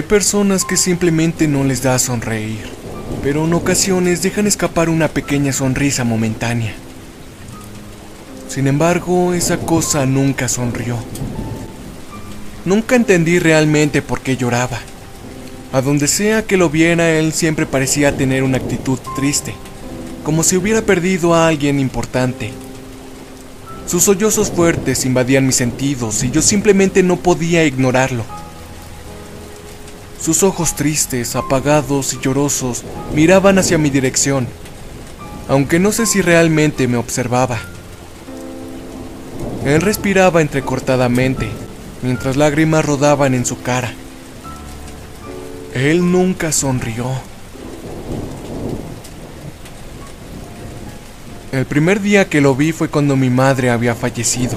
Hay personas que simplemente no les da sonreír, pero en ocasiones dejan escapar una pequeña sonrisa momentánea. Sin embargo, esa cosa nunca sonrió. Nunca entendí realmente por qué lloraba. A donde sea que lo viera, él siempre parecía tener una actitud triste, como si hubiera perdido a alguien importante. Sus sollozos fuertes invadían mis sentidos y yo simplemente no podía ignorarlo. Sus ojos tristes, apagados y llorosos miraban hacia mi dirección, aunque no sé si realmente me observaba. Él respiraba entrecortadamente, mientras lágrimas rodaban en su cara. Él nunca sonrió. El primer día que lo vi fue cuando mi madre había fallecido.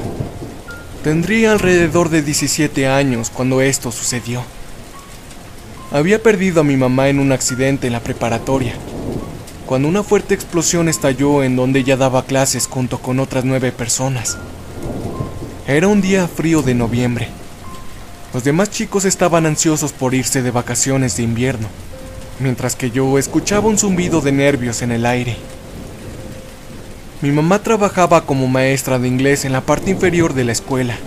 Tendría alrededor de 17 años cuando esto sucedió. Había perdido a mi mamá en un accidente en la preparatoria, cuando una fuerte explosión estalló en donde ella daba clases junto con otras nueve personas. Era un día frío de noviembre. Los demás chicos estaban ansiosos por irse de vacaciones de invierno, mientras que yo escuchaba un zumbido de nervios en el aire. Mi mamá trabajaba como maestra de inglés en la parte inferior de la escuela.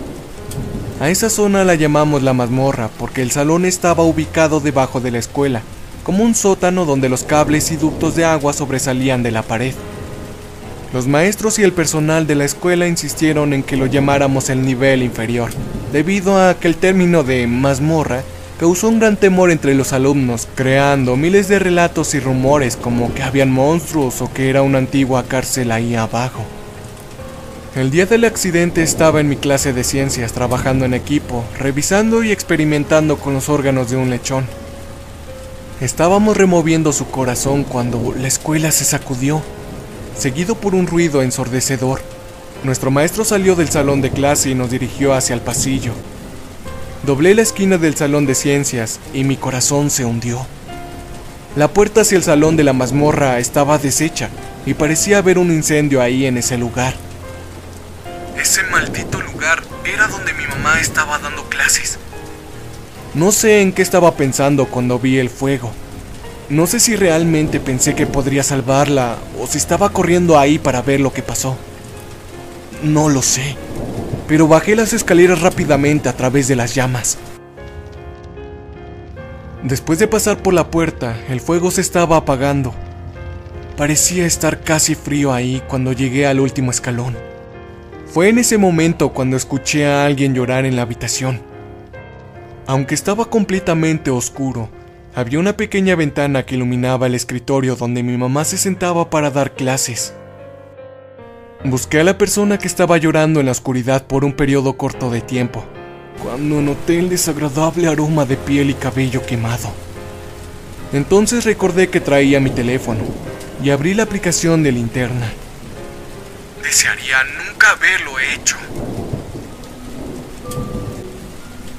A esa zona la llamamos la mazmorra porque el salón estaba ubicado debajo de la escuela, como un sótano donde los cables y ductos de agua sobresalían de la pared. Los maestros y el personal de la escuela insistieron en que lo llamáramos el nivel inferior, debido a que el término de mazmorra causó un gran temor entre los alumnos, creando miles de relatos y rumores como que habían monstruos o que era una antigua cárcel ahí abajo. El día del accidente estaba en mi clase de ciencias trabajando en equipo, revisando y experimentando con los órganos de un lechón. Estábamos removiendo su corazón cuando la escuela se sacudió seguido por un ruido ensordecedor. Nuestro maestro salió del salón de clase y nos dirigió hacia el pasillo. Doblé la esquina del salón de ciencias y mi corazón se hundió. La puerta hacia el salón de la mazmorra estaba deshecha y parecía haber un incendio ahí en ese lugar. Ese maldito lugar era donde mi mamá estaba dando clases. No sé en qué estaba pensando cuando vi el fuego. No sé si realmente pensé que podría salvarla o si estaba corriendo ahí para ver lo que pasó. No lo sé, pero bajé las escaleras rápidamente a través de las llamas. Después de pasar por la puerta, el fuego se estaba apagando. Parecía estar casi frío ahí cuando llegué al último escalón. Fue en ese momento cuando escuché a alguien llorar en la habitación. Aunque estaba completamente oscuro, había una pequeña ventana que iluminaba el escritorio donde mi mamá se sentaba para dar clases. Busqué a la persona que estaba llorando en la oscuridad por un periodo corto de tiempo, cuando noté el desagradable aroma de piel y cabello quemado. Entonces recordé que traía mi teléfono y abrí la aplicación de linterna. Desearía nunca haberlo hecho.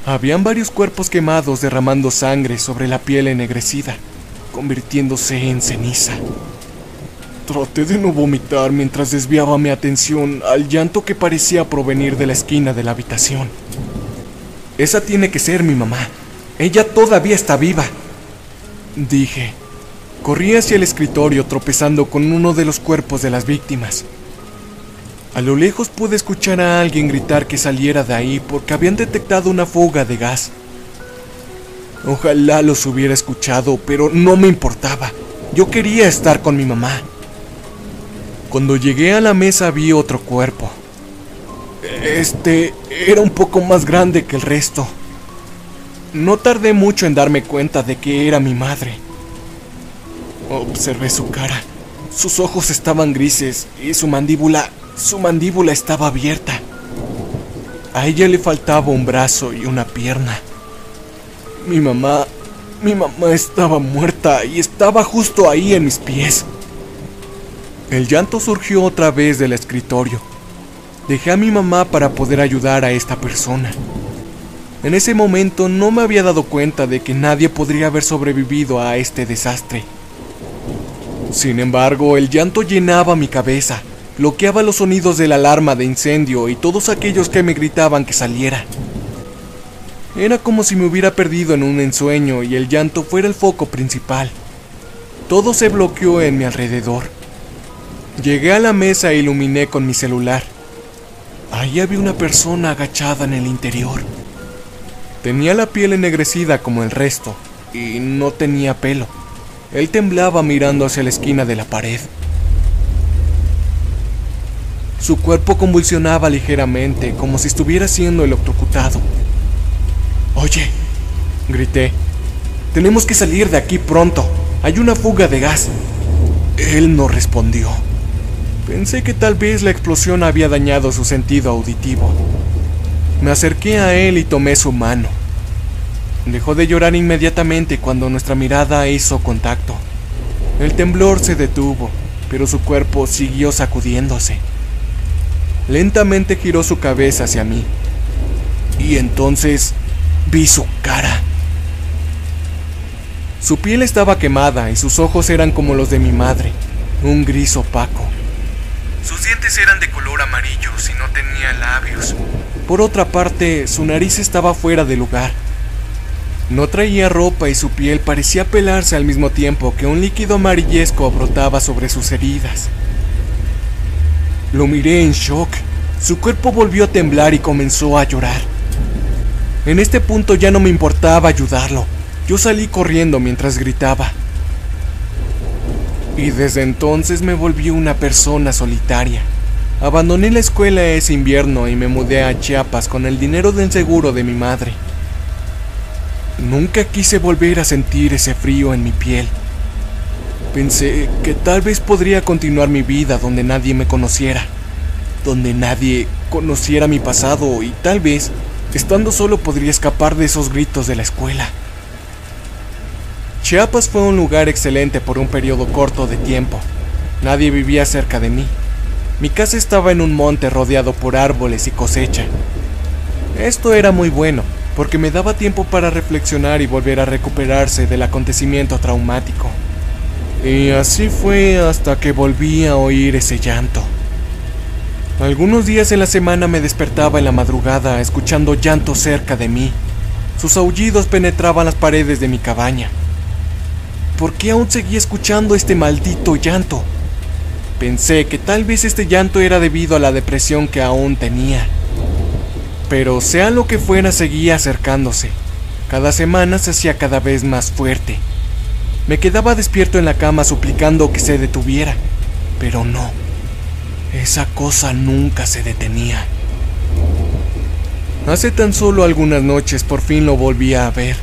Habían varios cuerpos quemados derramando sangre sobre la piel ennegrecida, convirtiéndose en ceniza. Traté de no vomitar mientras desviaba mi atención al llanto que parecía provenir de la esquina de la habitación. Esa tiene que ser mi mamá. Ella todavía está viva. Dije. Corrí hacia el escritorio tropezando con uno de los cuerpos de las víctimas. A lo lejos pude escuchar a alguien gritar que saliera de ahí porque habían detectado una fuga de gas. Ojalá los hubiera escuchado, pero no me importaba. Yo quería estar con mi mamá. Cuando llegué a la mesa vi otro cuerpo. Este era un poco más grande que el resto. No tardé mucho en darme cuenta de que era mi madre. Observé su cara. Sus ojos estaban grises y su mandíbula su mandíbula estaba abierta. A ella le faltaba un brazo y una pierna. Mi mamá, mi mamá estaba muerta y estaba justo ahí en mis pies. El llanto surgió otra vez del escritorio. Dejé a mi mamá para poder ayudar a esta persona. En ese momento no me había dado cuenta de que nadie podría haber sobrevivido a este desastre. Sin embargo, el llanto llenaba mi cabeza bloqueaba los sonidos de la alarma de incendio y todos aquellos que me gritaban que saliera. Era como si me hubiera perdido en un ensueño y el llanto fuera el foco principal. Todo se bloqueó en mi alrededor. Llegué a la mesa e iluminé con mi celular. Ahí había una persona agachada en el interior. Tenía la piel ennegrecida como el resto y no tenía pelo. Él temblaba mirando hacia la esquina de la pared. Su cuerpo convulsionaba ligeramente, como si estuviera siendo electrocutado. Oye, grité, tenemos que salir de aquí pronto. Hay una fuga de gas. Él no respondió. Pensé que tal vez la explosión había dañado su sentido auditivo. Me acerqué a él y tomé su mano. Dejó de llorar inmediatamente cuando nuestra mirada hizo contacto. El temblor se detuvo, pero su cuerpo siguió sacudiéndose. Lentamente giró su cabeza hacia mí. Y entonces vi su cara. Su piel estaba quemada y sus ojos eran como los de mi madre, un gris opaco. Sus dientes eran de color amarillo y no tenía labios. Por otra parte, su nariz estaba fuera de lugar. No traía ropa y su piel parecía pelarse al mismo tiempo que un líquido amarillesco brotaba sobre sus heridas. Lo miré en shock. Su cuerpo volvió a temblar y comenzó a llorar. En este punto ya no me importaba ayudarlo. Yo salí corriendo mientras gritaba. Y desde entonces me volví una persona solitaria. Abandoné la escuela ese invierno y me mudé a Chiapas con el dinero del seguro de mi madre. Nunca quise volver a sentir ese frío en mi piel. Pensé que tal vez podría continuar mi vida donde nadie me conociera, donde nadie conociera mi pasado y tal vez, estando solo, podría escapar de esos gritos de la escuela. Chiapas fue un lugar excelente por un periodo corto de tiempo. Nadie vivía cerca de mí. Mi casa estaba en un monte rodeado por árboles y cosecha. Esto era muy bueno, porque me daba tiempo para reflexionar y volver a recuperarse del acontecimiento traumático. Y así fue hasta que volví a oír ese llanto. Algunos días en la semana me despertaba en la madrugada escuchando llanto cerca de mí. Sus aullidos penetraban las paredes de mi cabaña. ¿Por qué aún seguía escuchando este maldito llanto? Pensé que tal vez este llanto era debido a la depresión que aún tenía. Pero sea lo que fuera, seguía acercándose. Cada semana se hacía cada vez más fuerte. Me quedaba despierto en la cama suplicando que se detuviera, pero no. Esa cosa nunca se detenía. Hace tan solo algunas noches por fin lo volví a ver.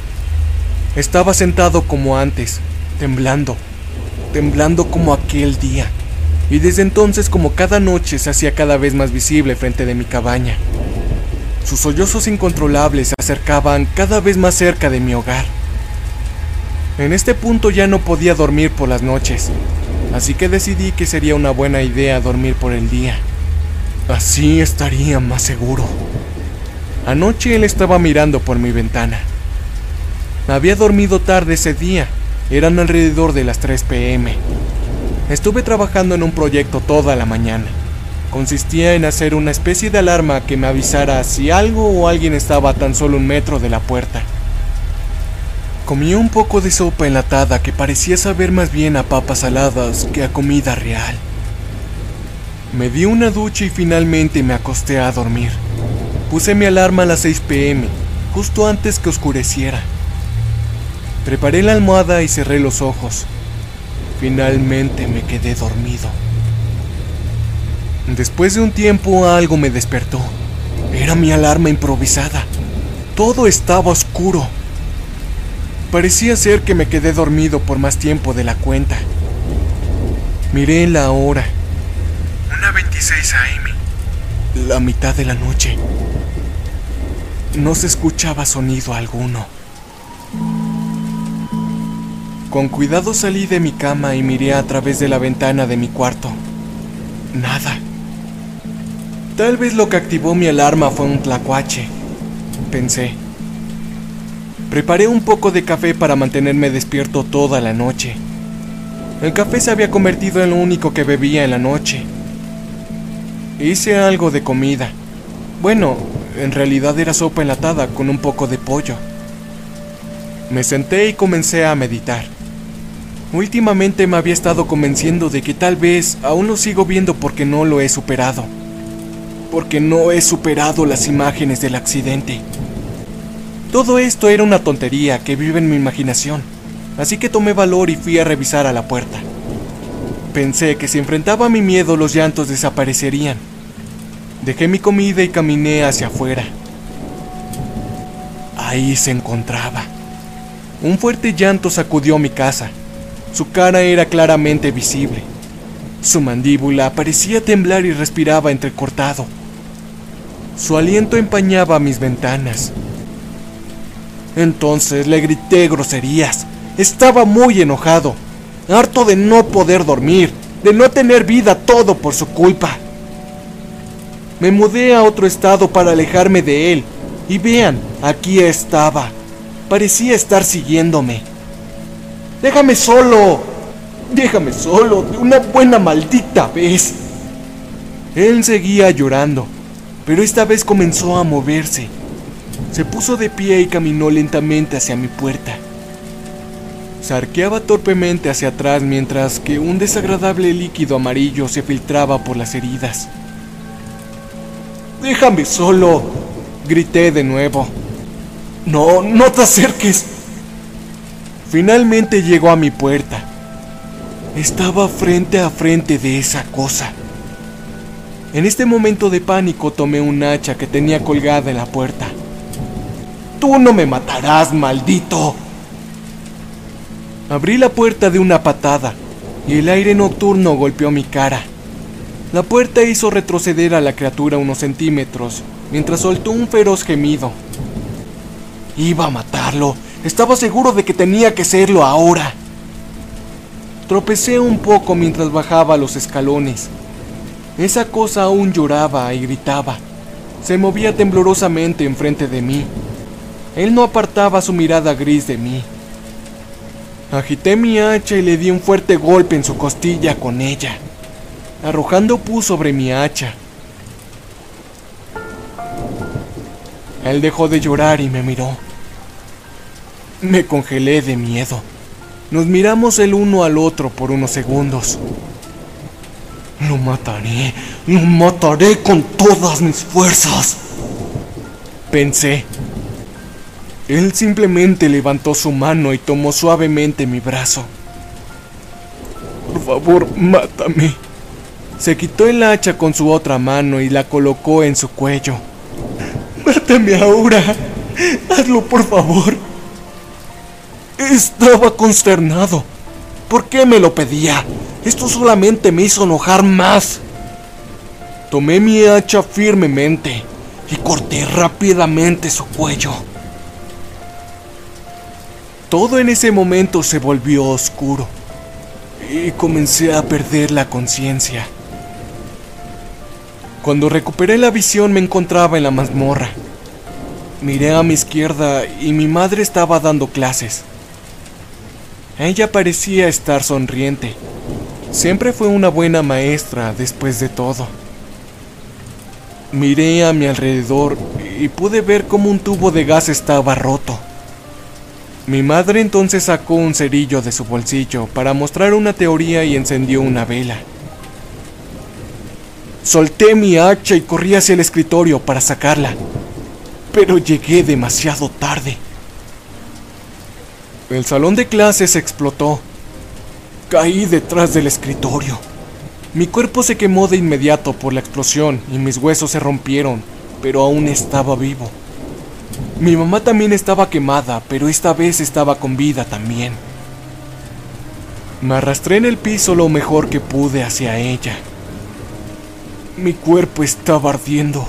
Estaba sentado como antes, temblando, temblando como aquel día, y desde entonces como cada noche se hacía cada vez más visible frente de mi cabaña. Sus sollozos incontrolables se acercaban cada vez más cerca de mi hogar. En este punto ya no podía dormir por las noches, así que decidí que sería una buena idea dormir por el día. Así estaría más seguro. Anoche él estaba mirando por mi ventana. Había dormido tarde ese día, eran alrededor de las 3 pm. Estuve trabajando en un proyecto toda la mañana. Consistía en hacer una especie de alarma que me avisara si algo o alguien estaba a tan solo un metro de la puerta. Comí un poco de sopa enlatada que parecía saber más bien a papas saladas que a comida real. Me di una ducha y finalmente me acosté a dormir. Puse mi alarma a las 6 pm, justo antes que oscureciera. Preparé la almohada y cerré los ojos. Finalmente me quedé dormido. Después de un tiempo algo me despertó. Era mi alarma improvisada. Todo estaba oscuro. Parecía ser que me quedé dormido por más tiempo de la cuenta. Miré la hora. Una 26 AM. La mitad de la noche. No se escuchaba sonido alguno. Con cuidado salí de mi cama y miré a través de la ventana de mi cuarto. Nada. Tal vez lo que activó mi alarma fue un tlacuache, pensé. Preparé un poco de café para mantenerme despierto toda la noche. El café se había convertido en lo único que bebía en la noche. Hice algo de comida. Bueno, en realidad era sopa enlatada con un poco de pollo. Me senté y comencé a meditar. Últimamente me había estado convenciendo de que tal vez aún lo sigo viendo porque no lo he superado. Porque no he superado las imágenes del accidente. Todo esto era una tontería que vive en mi imaginación, así que tomé valor y fui a revisar a la puerta. Pensé que si enfrentaba mi miedo los llantos desaparecerían. Dejé mi comida y caminé hacia afuera. Ahí se encontraba. Un fuerte llanto sacudió mi casa. Su cara era claramente visible. Su mandíbula parecía temblar y respiraba entrecortado. Su aliento empañaba mis ventanas. Entonces le grité groserías. Estaba muy enojado, harto de no poder dormir, de no tener vida todo por su culpa. Me mudé a otro estado para alejarme de él. Y vean, aquí estaba. Parecía estar siguiéndome. Déjame solo. Déjame solo de una buena maldita vez. Él seguía llorando, pero esta vez comenzó a moverse. Se puso de pie y caminó lentamente hacia mi puerta. Sarqueaba torpemente hacia atrás mientras que un desagradable líquido amarillo se filtraba por las heridas. Déjame solo, grité de nuevo. No, no te acerques. Finalmente llegó a mi puerta. Estaba frente a frente de esa cosa. En este momento de pánico tomé un hacha que tenía colgada en la puerta. Tú no me matarás, maldito. Abrí la puerta de una patada y el aire nocturno golpeó mi cara. La puerta hizo retroceder a la criatura unos centímetros, mientras soltó un feroz gemido. Iba a matarlo. Estaba seguro de que tenía que serlo ahora. Tropecé un poco mientras bajaba los escalones. Esa cosa aún lloraba y gritaba. Se movía temblorosamente enfrente de mí. Él no apartaba su mirada gris de mí. Agité mi hacha y le di un fuerte golpe en su costilla con ella arrojando pus sobre mi hacha. Él dejó de llorar y me miró. Me congelé de miedo. Nos miramos el uno al otro por unos segundos. Lo mataré, lo mataré con todas mis fuerzas. Pensé. Él simplemente levantó su mano y tomó suavemente mi brazo. Por favor, mátame. Se quitó el hacha con su otra mano y la colocó en su cuello. Mátame ahora. Hazlo, por favor. Estaba consternado. ¿Por qué me lo pedía? Esto solamente me hizo enojar más. Tomé mi hacha firmemente y corté rápidamente su cuello. Todo en ese momento se volvió oscuro y comencé a perder la conciencia. Cuando recuperé la visión me encontraba en la mazmorra. Miré a mi izquierda y mi madre estaba dando clases. Ella parecía estar sonriente. Siempre fue una buena maestra después de todo. Miré a mi alrededor y pude ver cómo un tubo de gas estaba roto. Mi madre entonces sacó un cerillo de su bolsillo para mostrar una teoría y encendió una vela. Solté mi hacha y corrí hacia el escritorio para sacarla, pero llegué demasiado tarde. El salón de clases explotó. Caí detrás del escritorio. Mi cuerpo se quemó de inmediato por la explosión y mis huesos se rompieron, pero aún estaba vivo. Mi mamá también estaba quemada, pero esta vez estaba con vida también. Me arrastré en el piso lo mejor que pude hacia ella. Mi cuerpo estaba ardiendo.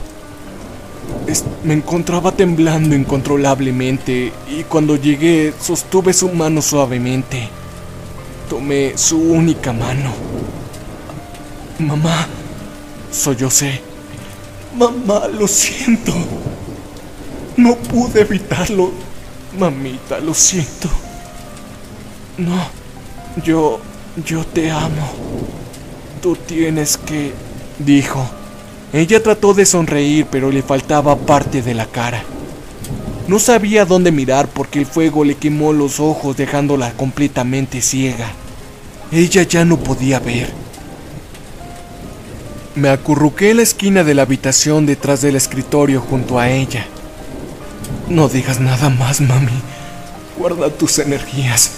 me encontraba temblando incontrolablemente y cuando llegué sostuve su mano suavemente. Tomé su única mano. Mamá, sollocé. Mamá, lo siento. No pude evitarlo. Mamita, lo siento. No, yo, yo te amo. Tú tienes que dijo. Ella trató de sonreír, pero le faltaba parte de la cara. No sabía dónde mirar porque el fuego le quemó los ojos dejándola completamente ciega. Ella ya no podía ver. Me acurruqué en la esquina de la habitación detrás del escritorio junto a ella. No digas nada más, mami. Guarda tus energías.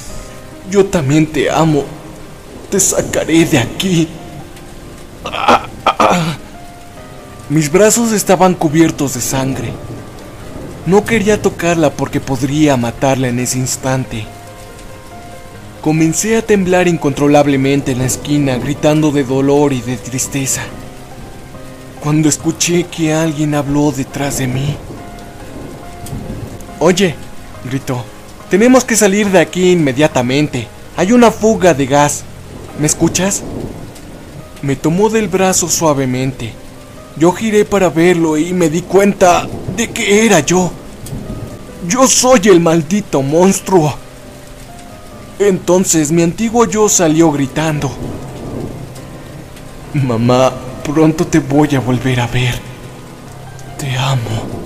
Yo también te amo. Te sacaré de aquí. Mis brazos estaban cubiertos de sangre. No quería tocarla porque podría matarla en ese instante. Comencé a temblar incontrolablemente en la esquina, gritando de dolor y de tristeza. Cuando escuché que alguien habló detrás de mí. Oye, gritó, tenemos que salir de aquí inmediatamente. Hay una fuga de gas. ¿Me escuchas? Me tomó del brazo suavemente. Yo giré para verlo y me di cuenta de que era yo. Yo soy el maldito monstruo. Entonces mi antiguo yo salió gritando. Mamá, pronto te voy a volver a ver. Te amo.